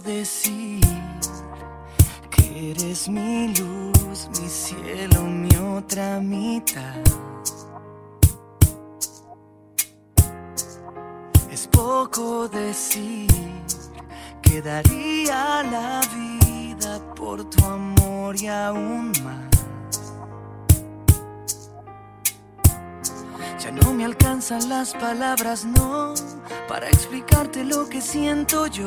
poco decir que eres mi luz, mi cielo, mi otra mitad. Es poco decir que daría la vida por tu amor y aún más. Ya no me alcanzan las palabras, no, para explicarte lo que siento yo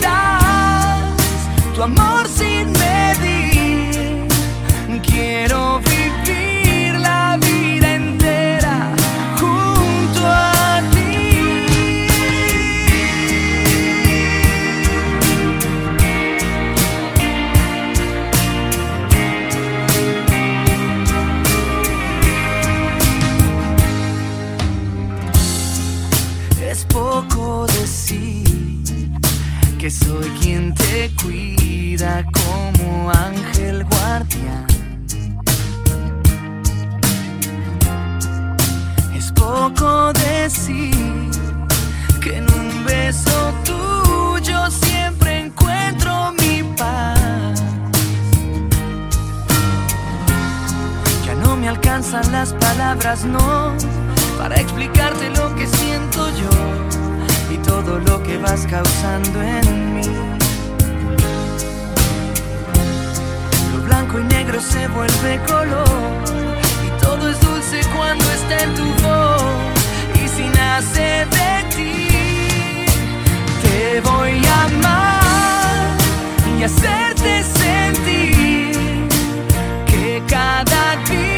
das tu amor como ángel guardián. Es poco decir que en un beso tuyo siempre encuentro mi paz. Ya no me alcanzan las palabras, no, para explicarte lo que siento yo y todo lo que vas causando en mí. Blanco y negro se vuelve color y todo es dulce cuando está en tu voz y si nace de ti. Te voy a amar y hacerte sentir que cada día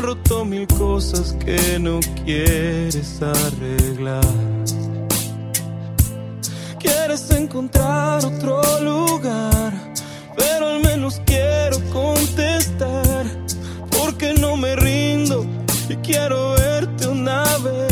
roto mil cosas que no quieres arreglar. Quieres encontrar otro lugar, pero al menos quiero contestar, porque no me rindo y quiero verte una vez.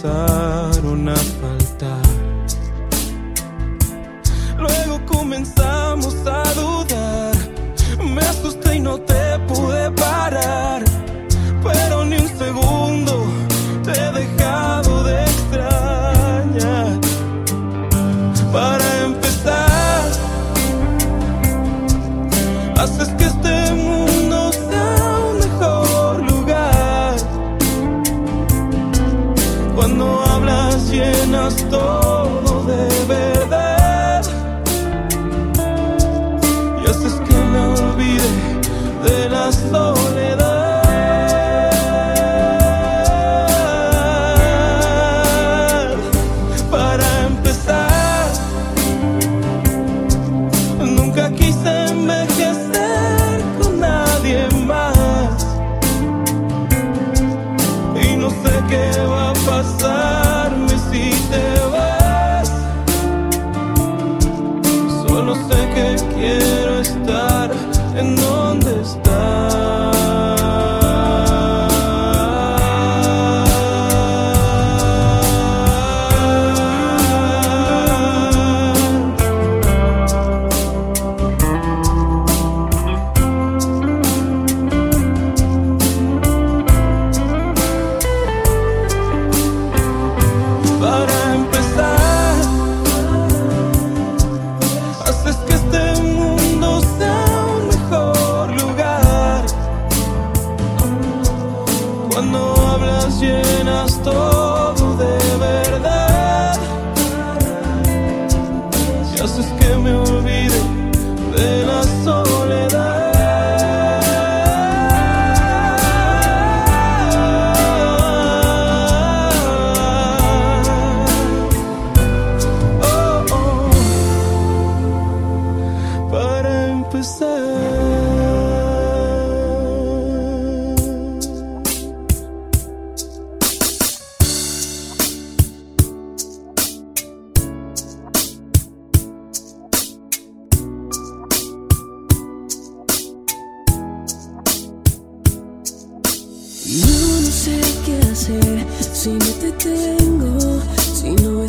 sun. de las dos.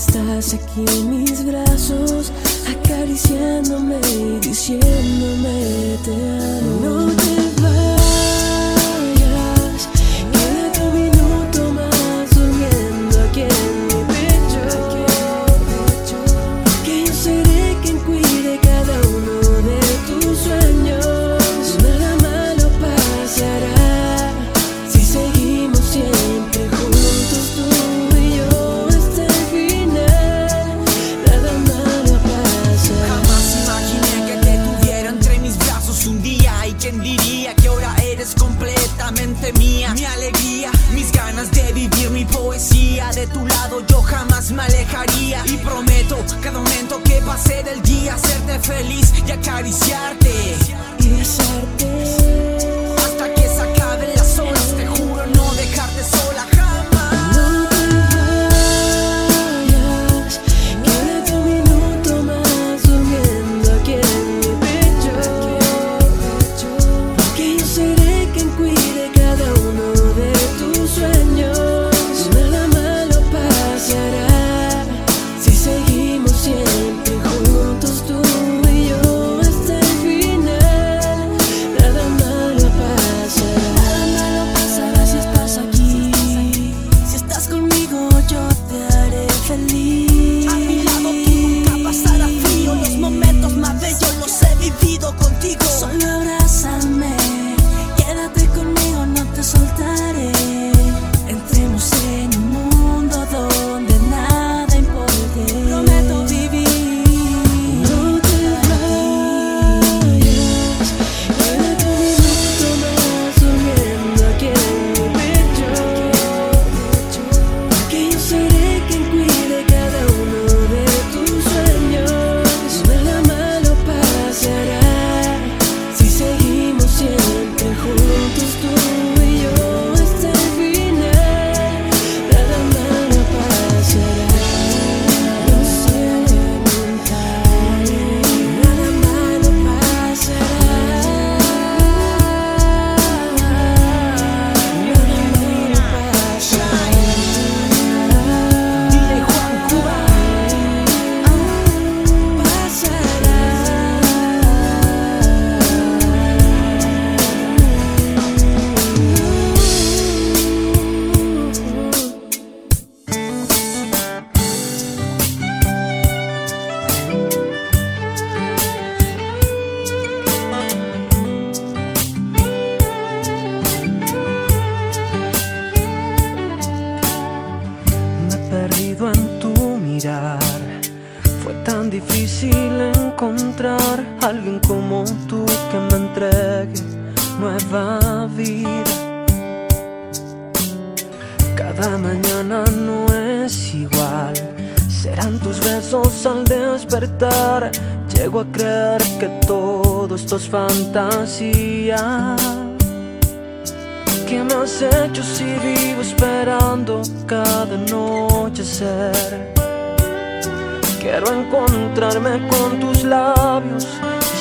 estás aquí en mis brazos, acariciándome y diciéndome te amo. Quiero encontrarme con tus labios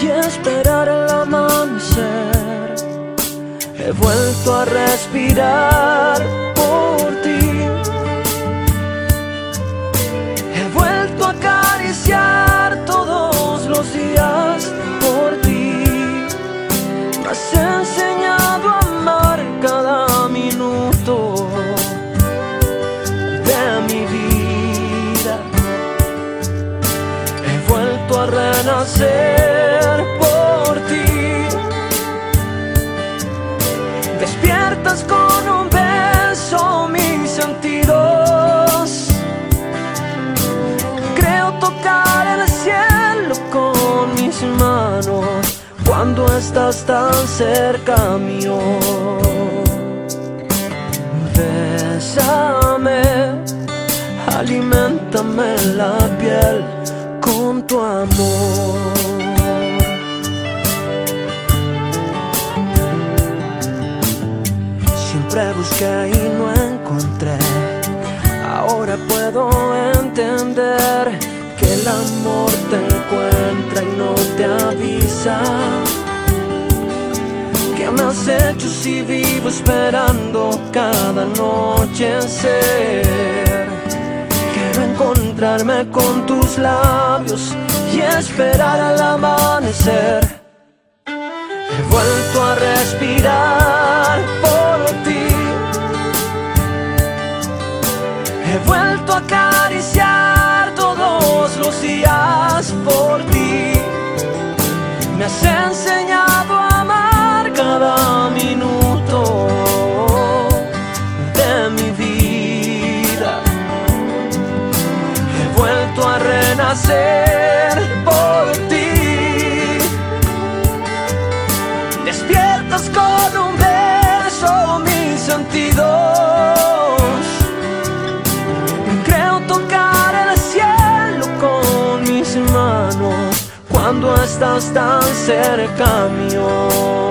y esperar el amanecer. He vuelto a respirar renacer por ti. Despiertas con un beso mis sentidos. Creo tocar el cielo con mis manos cuando estás tan cerca mío. Bésame, alimentame la piel con tu amor. Siempre busqué y no encontré. Ahora puedo entender que el amor te encuentra y no te avisa. ¿Qué me has hecho si vivo esperando cada noche ser? Quiero encontrarme con tus labios y esperar al amanecer. He vuelto a respirar por ti. He vuelto a acariciar todos los días por ti. Me has a renacer por ti. Despiertas con un beso mis sentidos. Creo tocar el cielo con mis manos cuando estás tan cerca mío.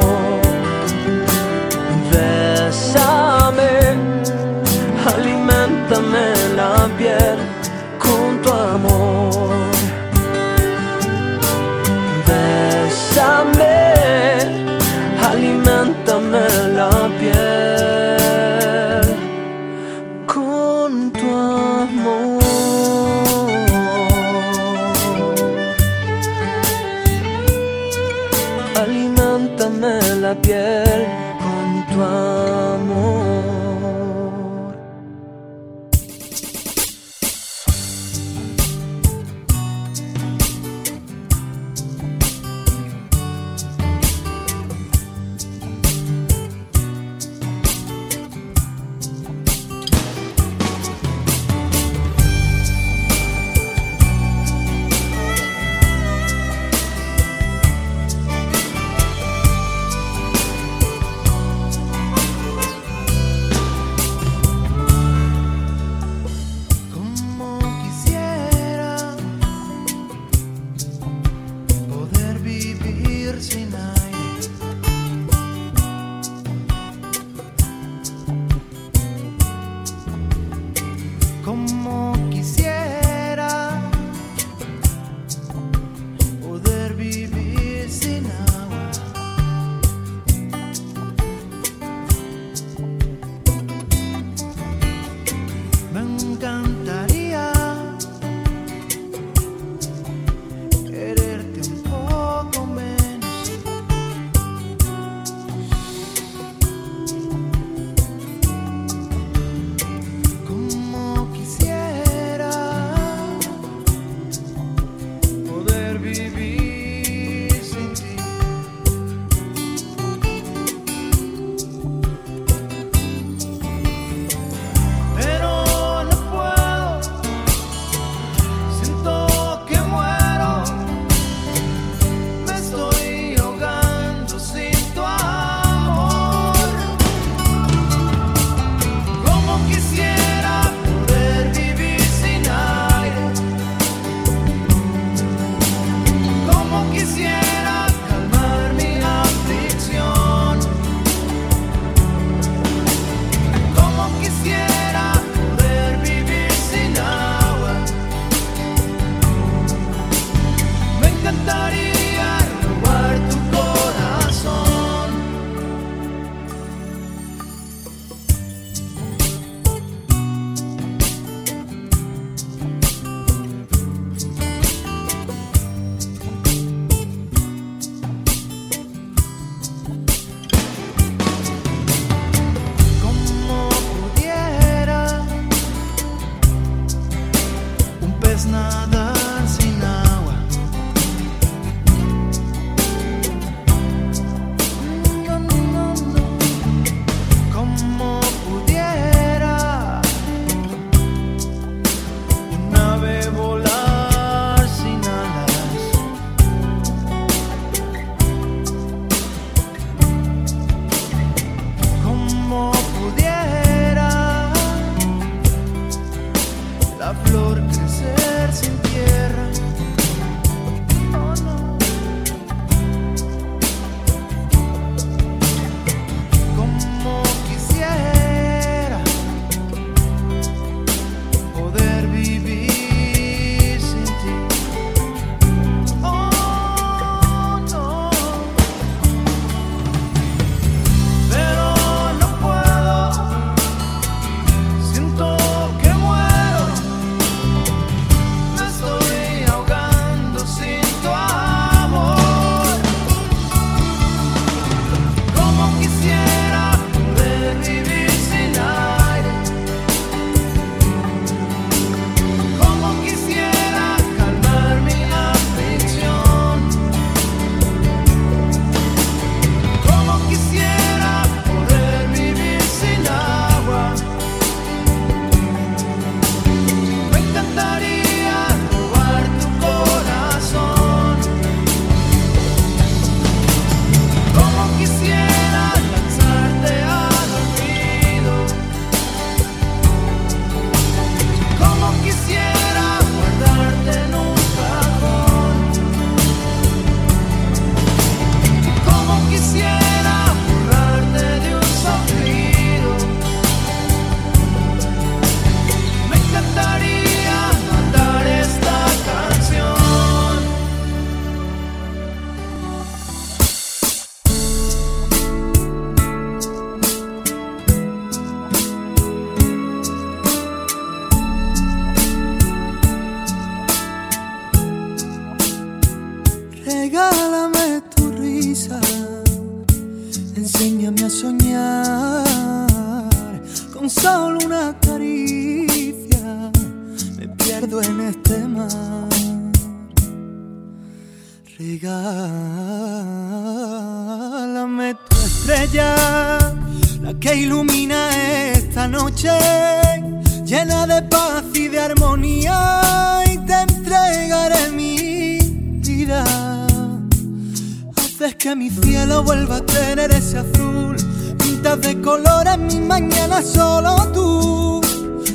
Haces que mi cielo vuelva a tener ese azul, pintas de colores mis mañanas solo tú.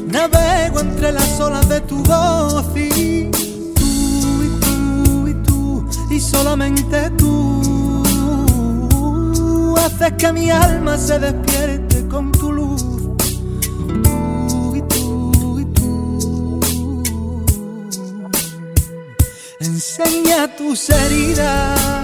Navego entre las olas de tu voz y tú y tú y tú y solamente tú haces que mi alma se despierte con tu luz. Tú y tú y tú. Enseña tus heridas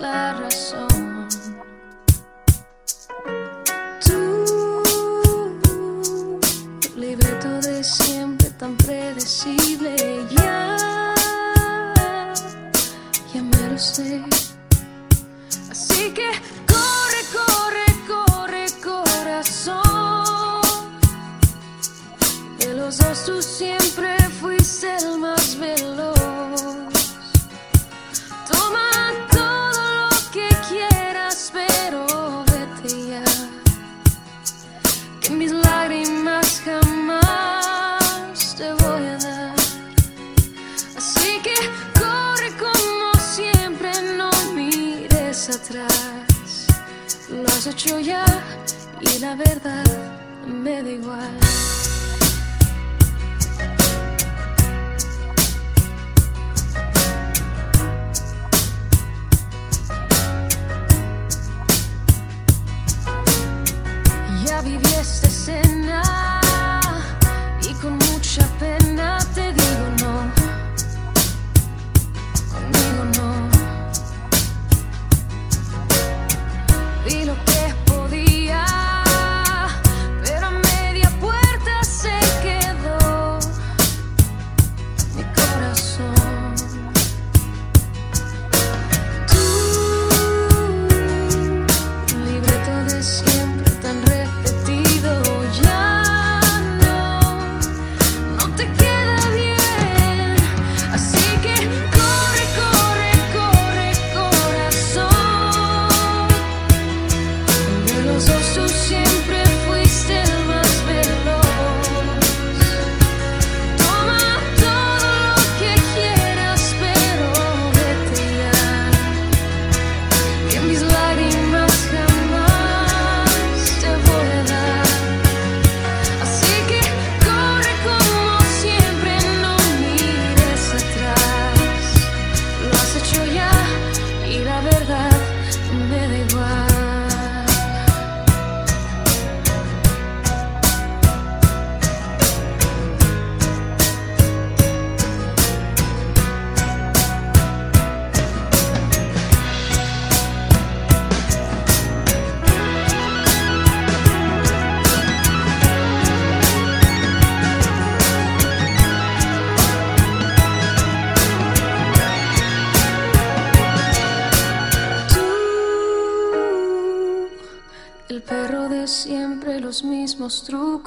La razón. Tú, libreto de siempre tan predecible, ya, ya me lo sé. Así que corre, corre, corre, corazón. De los dos Hecho ya y la verdad me da igual.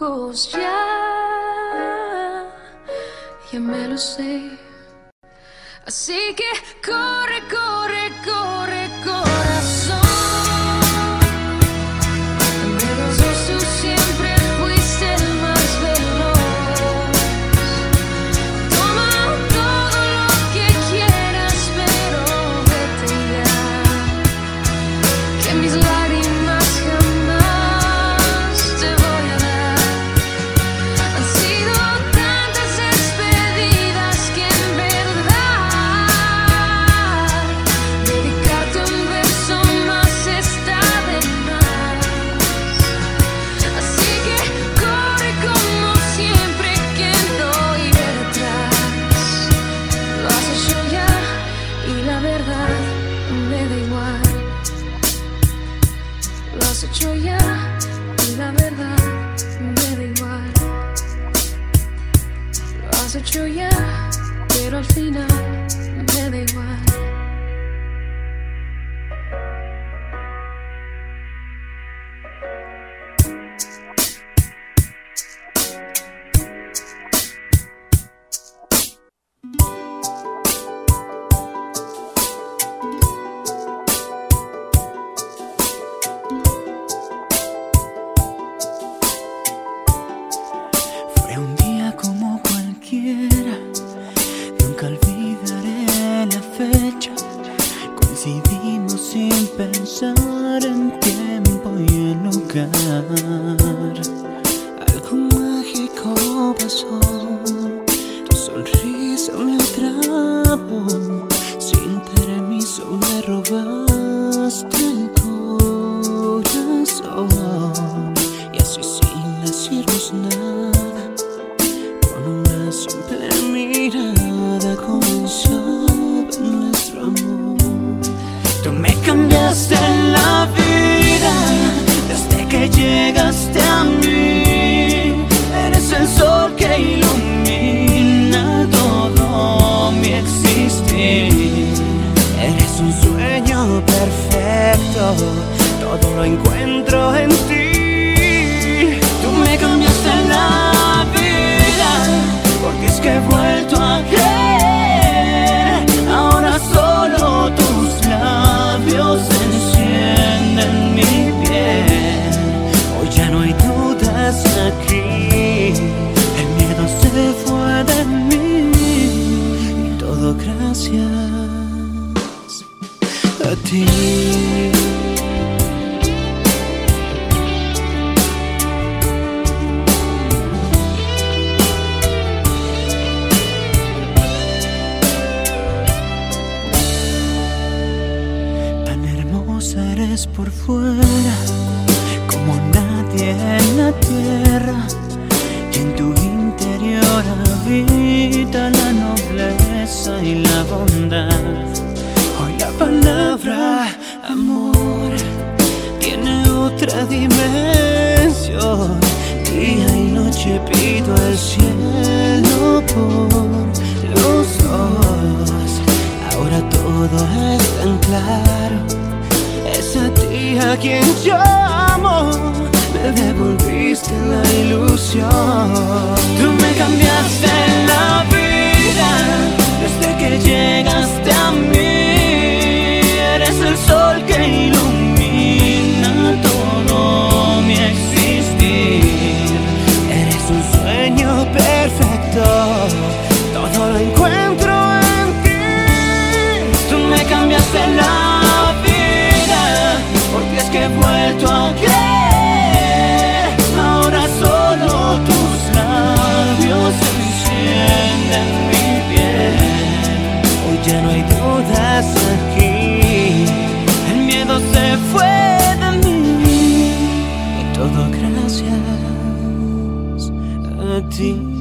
Ya, ya me lo sé. Así que corre, corre, Fue y la bondad. Hoy la palabra amor tiene otra dimensión. Día y noche pido al cielo por los dos. Ahora todo es tan claro. Es a ti a quien llamo. Me devolviste la ilusión. Tú me cambiaste la vida desde que llegaste a mí. Eres el sol que ilumina todo mi existir. Eres un sueño perfecto. Todo lo encuentro en ti. Tú me cambiaste la vida porque es que he vuelto a creer. Ahora solo tus labios encienden no hay dudas aquí. El miedo se fue de mí. Y todo gracias a ti.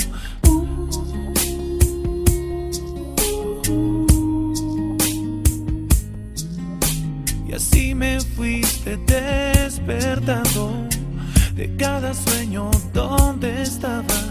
verte despertando de cada sueño donde estabas.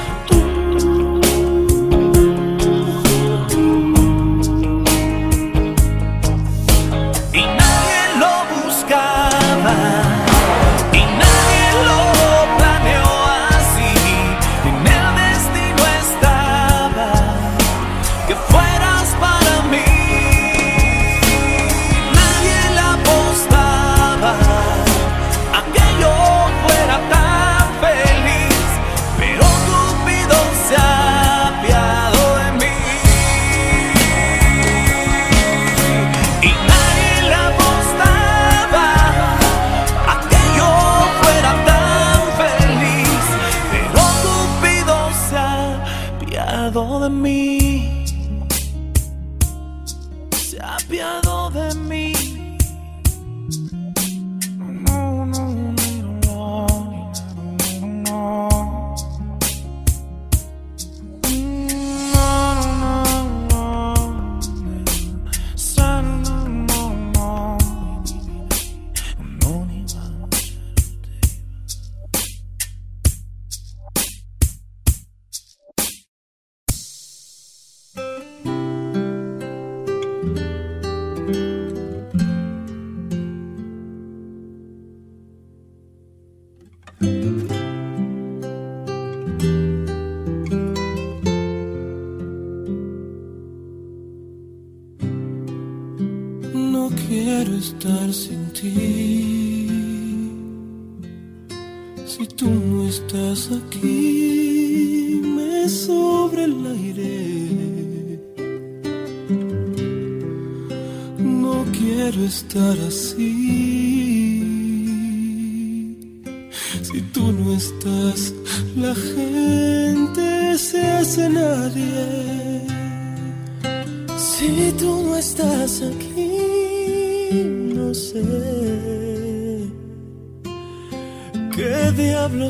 silêncio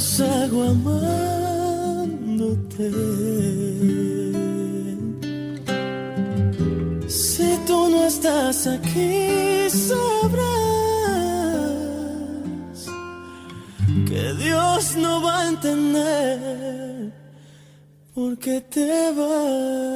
los hago amándote. Si tú no estás aquí, sabrás que Dios no va a entender por qué te vas.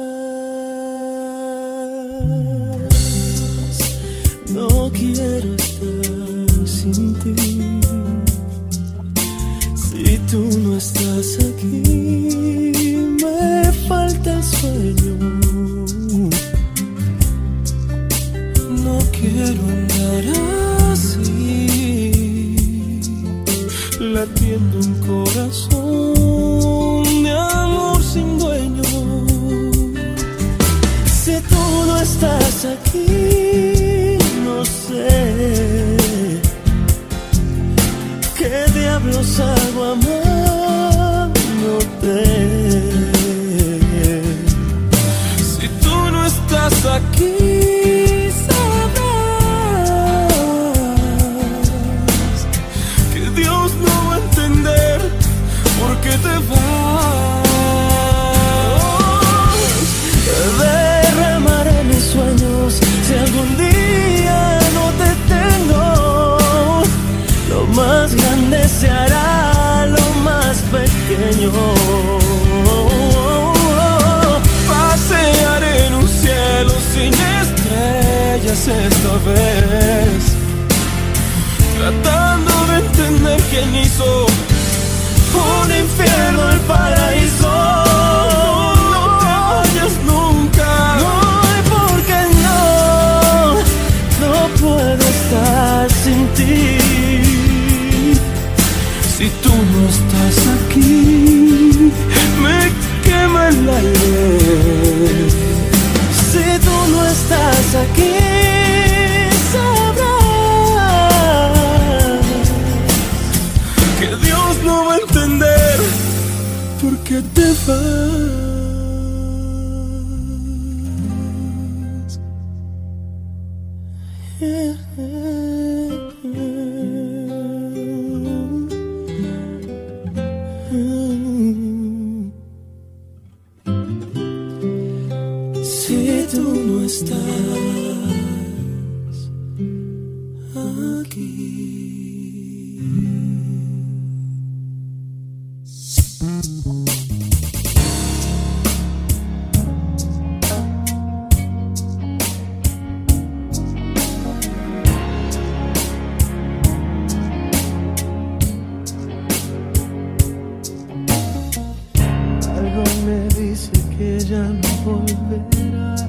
Me dice que ya no volverás.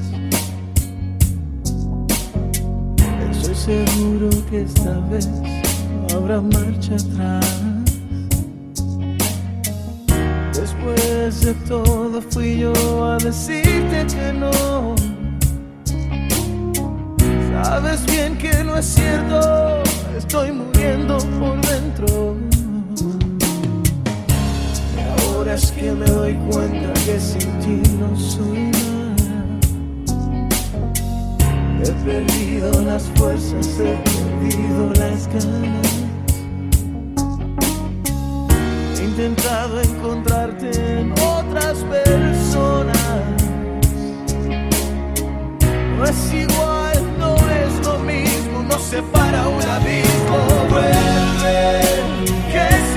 Estoy seguro que esta vez no habrá marcha atrás. Después de todo fui yo a decirte que no. Sabes bien que no es cierto, estoy muriendo por dentro. Es que me doy cuenta que sin ti no soy nada. He perdido las fuerzas, he perdido las ganas. He intentado encontrarte en otras personas. No es igual, no es lo mismo, nos separa un abismo. Vuelve, que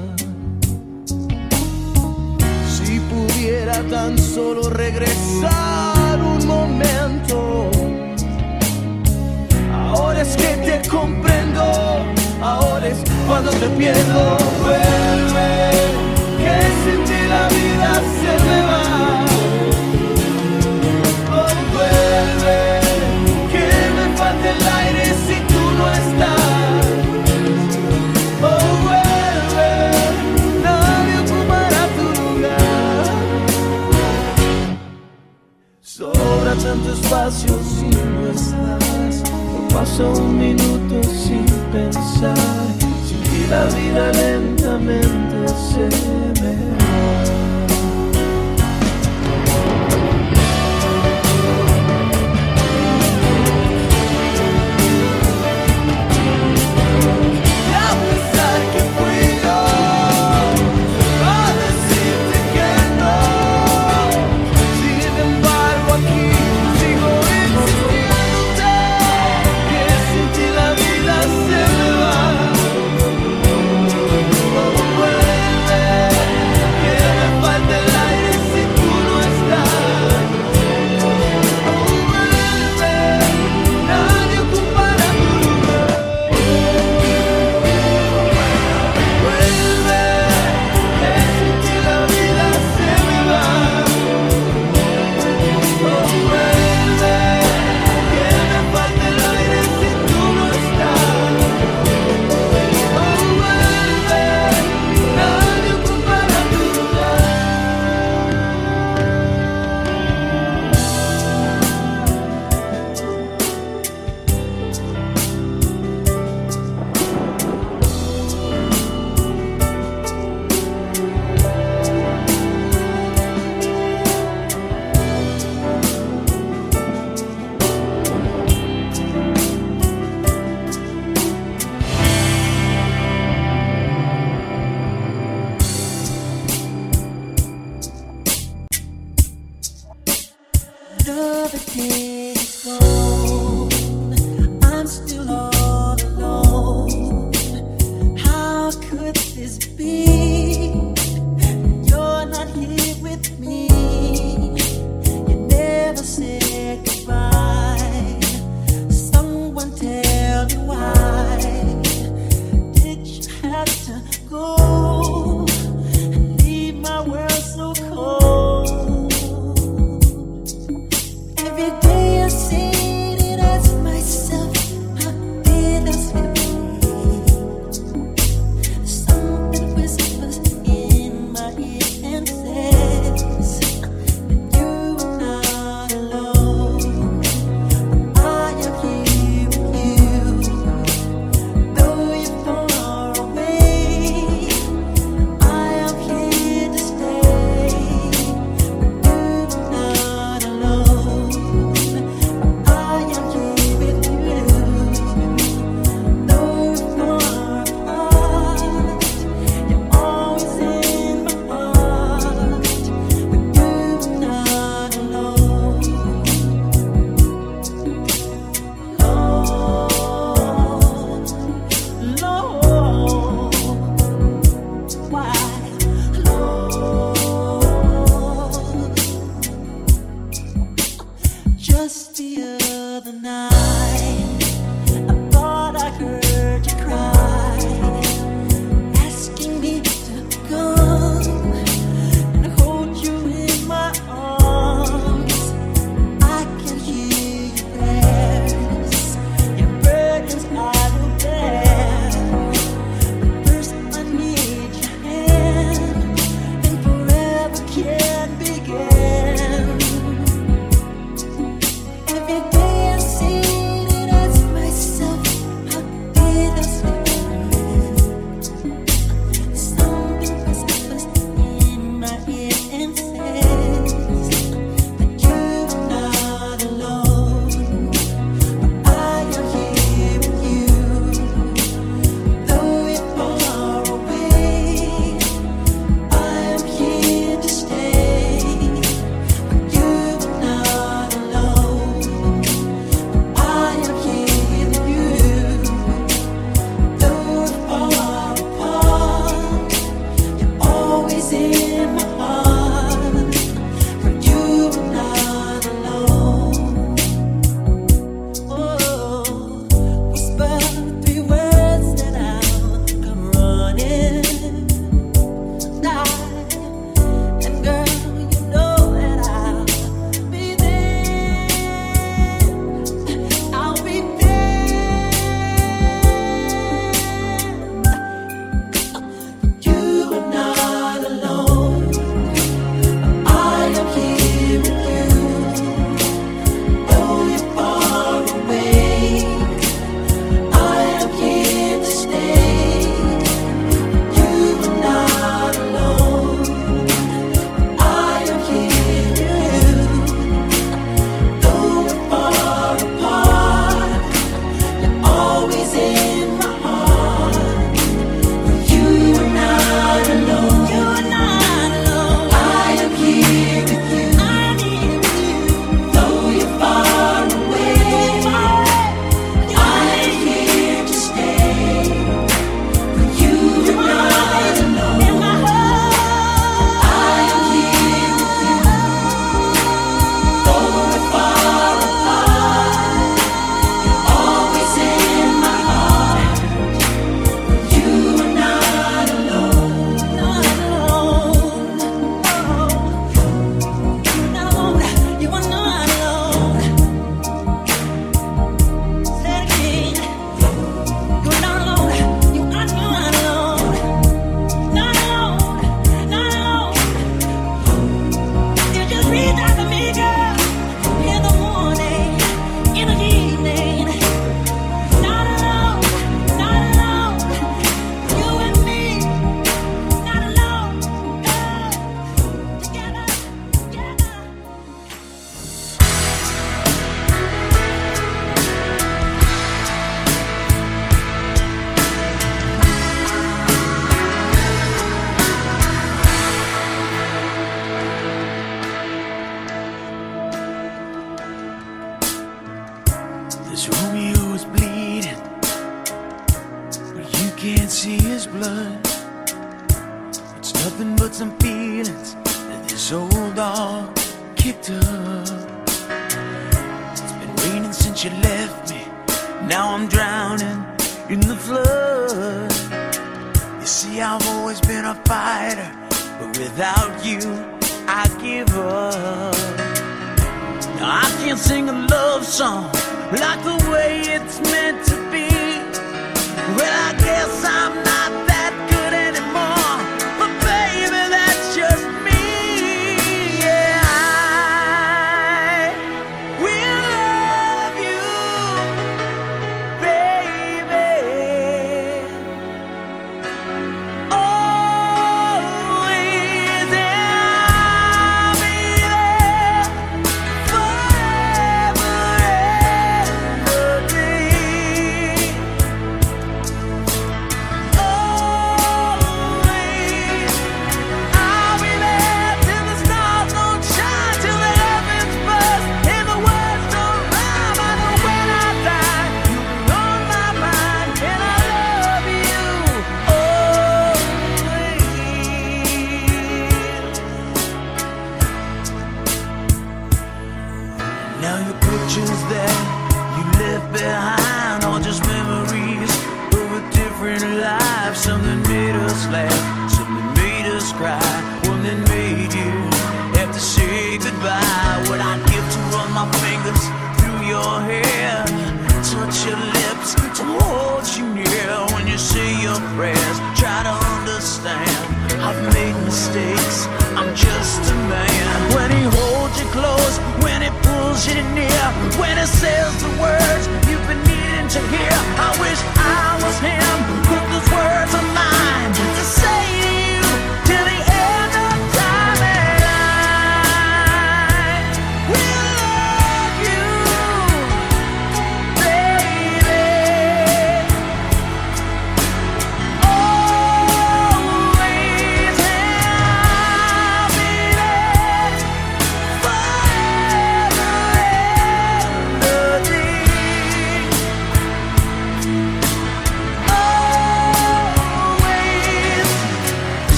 Tan solo regresar un momento. Ahora es que te comprendo, ahora es cuando te pierdo.